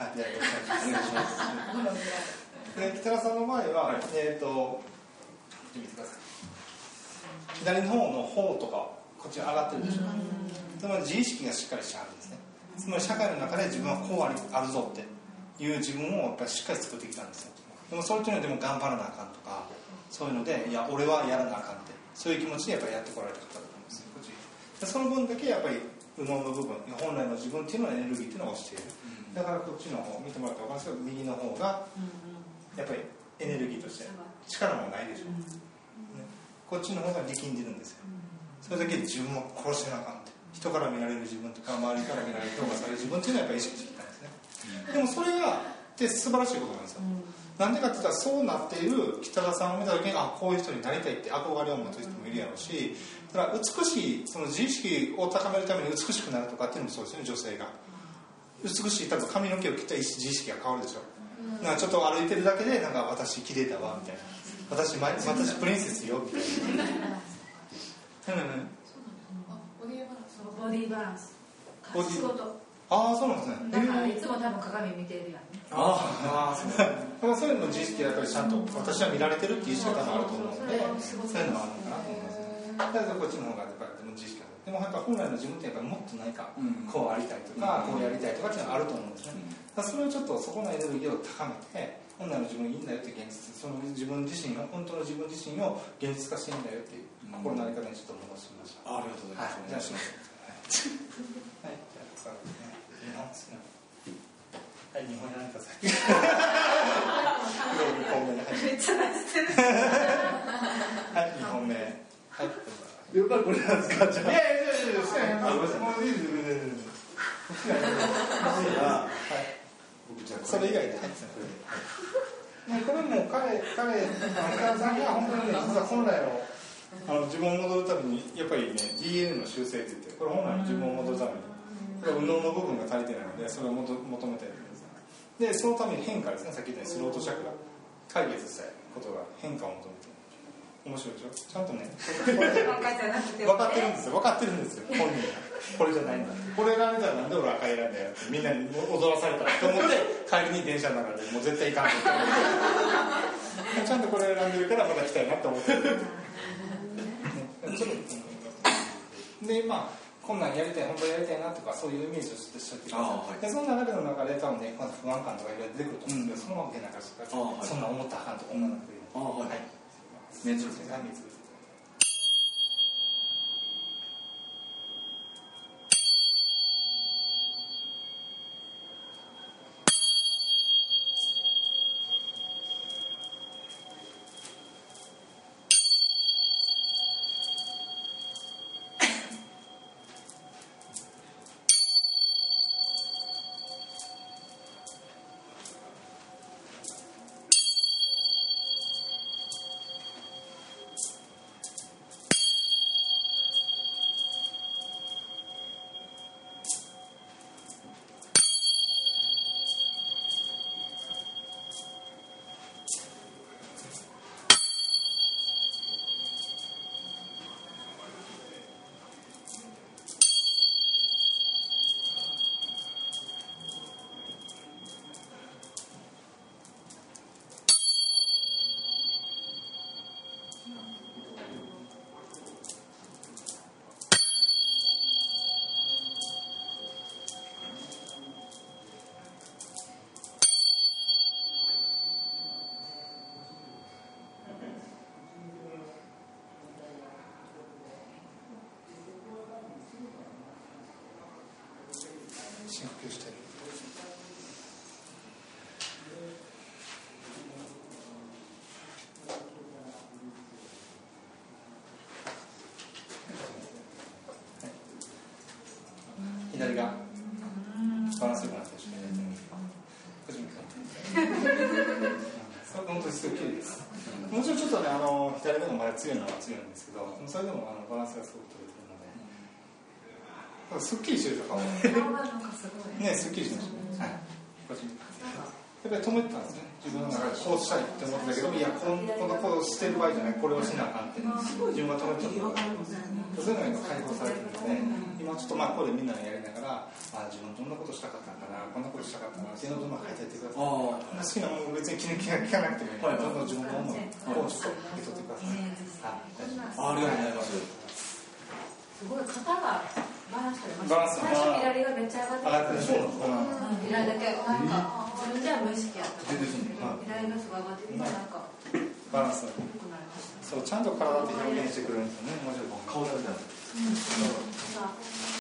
はい、じゃあよろしくお願いします。で、北田さんの場合は、えっ、と、見てください。左の方の方とか、こっちに上がってるでしょ。つまり自意識がしっかりしてあるんですね。つまり社会の中で自分はこうありあるぞっていう自分をやっぱりしっかり作ってきたんですよ。でもそれっていうのはでも頑張らなあかんとか、そういうので、いや、俺はやらなあかんって、そういう気持ちでやっぱりやってこられた方だと思うんですよ。こっちでその分だけやっぱり右脳の部分、本来の自分っていうのはエネルギーっていうのを押している。だからこっちの方見てもらったら分かるんですけど右の方がやっぱりエネルギーとして力もないでしょ、ね、こっちの方が力んでるんですよ。それだけで自分を殺してなあかんって。人から見られる自分とか周りから見られる評価される自分っていうのはやっぱり意識してきたんですね。でもそれがって素晴らしいことなんですよなんでかって言ったらそうなっている北田さんを見た時にあこういう人になりたいって憧れを持つ人もいるやろうしだから美しいその自意識を高めるために美しくなるとかっていうのもそうですよね女性が。美しい多分髪の毛を切ったら自意識が変わるでしょ、うん、なんかちょっと歩いてるだけでなんか私綺麗だわみたいな。私私プリンセスよみたいな。うんボディバランス。ボディバランス。ボディ仕事ああそうなんですね。だからいつも多分鏡見てるやんね。ああそうだからそういうの自意識やっぱりちゃんと私は見られてるっていう意識が多分あると思うのでそういうのはあるのかなと思いますねだからこっちの方がやっぱりでも自意識がでもやっぱ本来の自分ってやっぱりもっと何かこうありたいとか、こうやりたいとかっていうのがあると思うんですね、それをちょっとそこのエネルギーを高めて本来の自分いいんだよって現実その自分自身が本当の自分自身を現実化していいんだよっていう心の在り方にちょっと戻してみました、ありがとうございます、はい、じゃあします。はい、じゃあ使ってね日本好きなはい、日本やめてください。めっちゃ出してるはい、二本目。はい。やっぱりこれなんで すかじゃいやいやいやいや、あ、ごめんなさい。もういいです、いいです。僕じゃあそれ以外で。これもう彼、彼、北さんが本当にね、実は本来の。あの自分を戻るために、やっぱりね、DNA の修正って言って、これ本来の自分を戻るために。これ、右脳の部分が足りてないので、それを求求めてるんです。で、そのために変化ですね、さっき言ったように、スロートチャクラ。解決したいことが変化を求めてる。面白いでしょ？ちゃんとね、分かってるんですよ。分かってるんですよ。本人が。これじゃないんだ。これ選んだらなんで俺赤い選んだよってみんなに踊らされたと思って帰りに電車の中でもう絶対行かんと ちゃんとこれ選んでるからまた来たいなと思ってる、ね、ちょっとでまあこんなんやりたい本当やりたいなとかそういうイメージをしてしゃってください、でそんな中の中で多分ねまず不安感とかいろいろ出てくると思うんですけど、そのまま受け流してください、はい。そんな思ったらあかんとか思わなくてい。い。あはいしてる左がバランスよくなってるしねこっち向そう本当にすごい綺麗です。もちろんちょっとねあの左目のまだ強いのは強いんですけどそれでもあのバランスがすごく取れてるすっきりしてる顔。顔がなんかすごい。ね、すっきりしましたね。はい。やっぱり止めてたんですね。自分の中でこうしたいって思ってたけど、いや、こんこのことしてる場合じゃない、これをしなあかんって、自分が止めてた。んですそういうのが今解放されてるので、今ちょっとまあ、ここでみんなでやりながら、あ、自分どんなことしたかったんかなこんなことしたかったなっていうのをどんどん書いていってください。あ好きなもの別に気に聞かなくてもいい、はい。どんどん自分の思いをちょっと受け取ってください、はい、大丈夫あありがとうございます。すごい。肩がバランス取れました。最初左がめっちゃ上がって上がってるでしょ、うん。左だけなんか自分では無意識やった。全然す左の人が上がって今なんかバランス良くなりました。そうちゃんと体って表現してくれるんですよね。面白い。顔だけだうん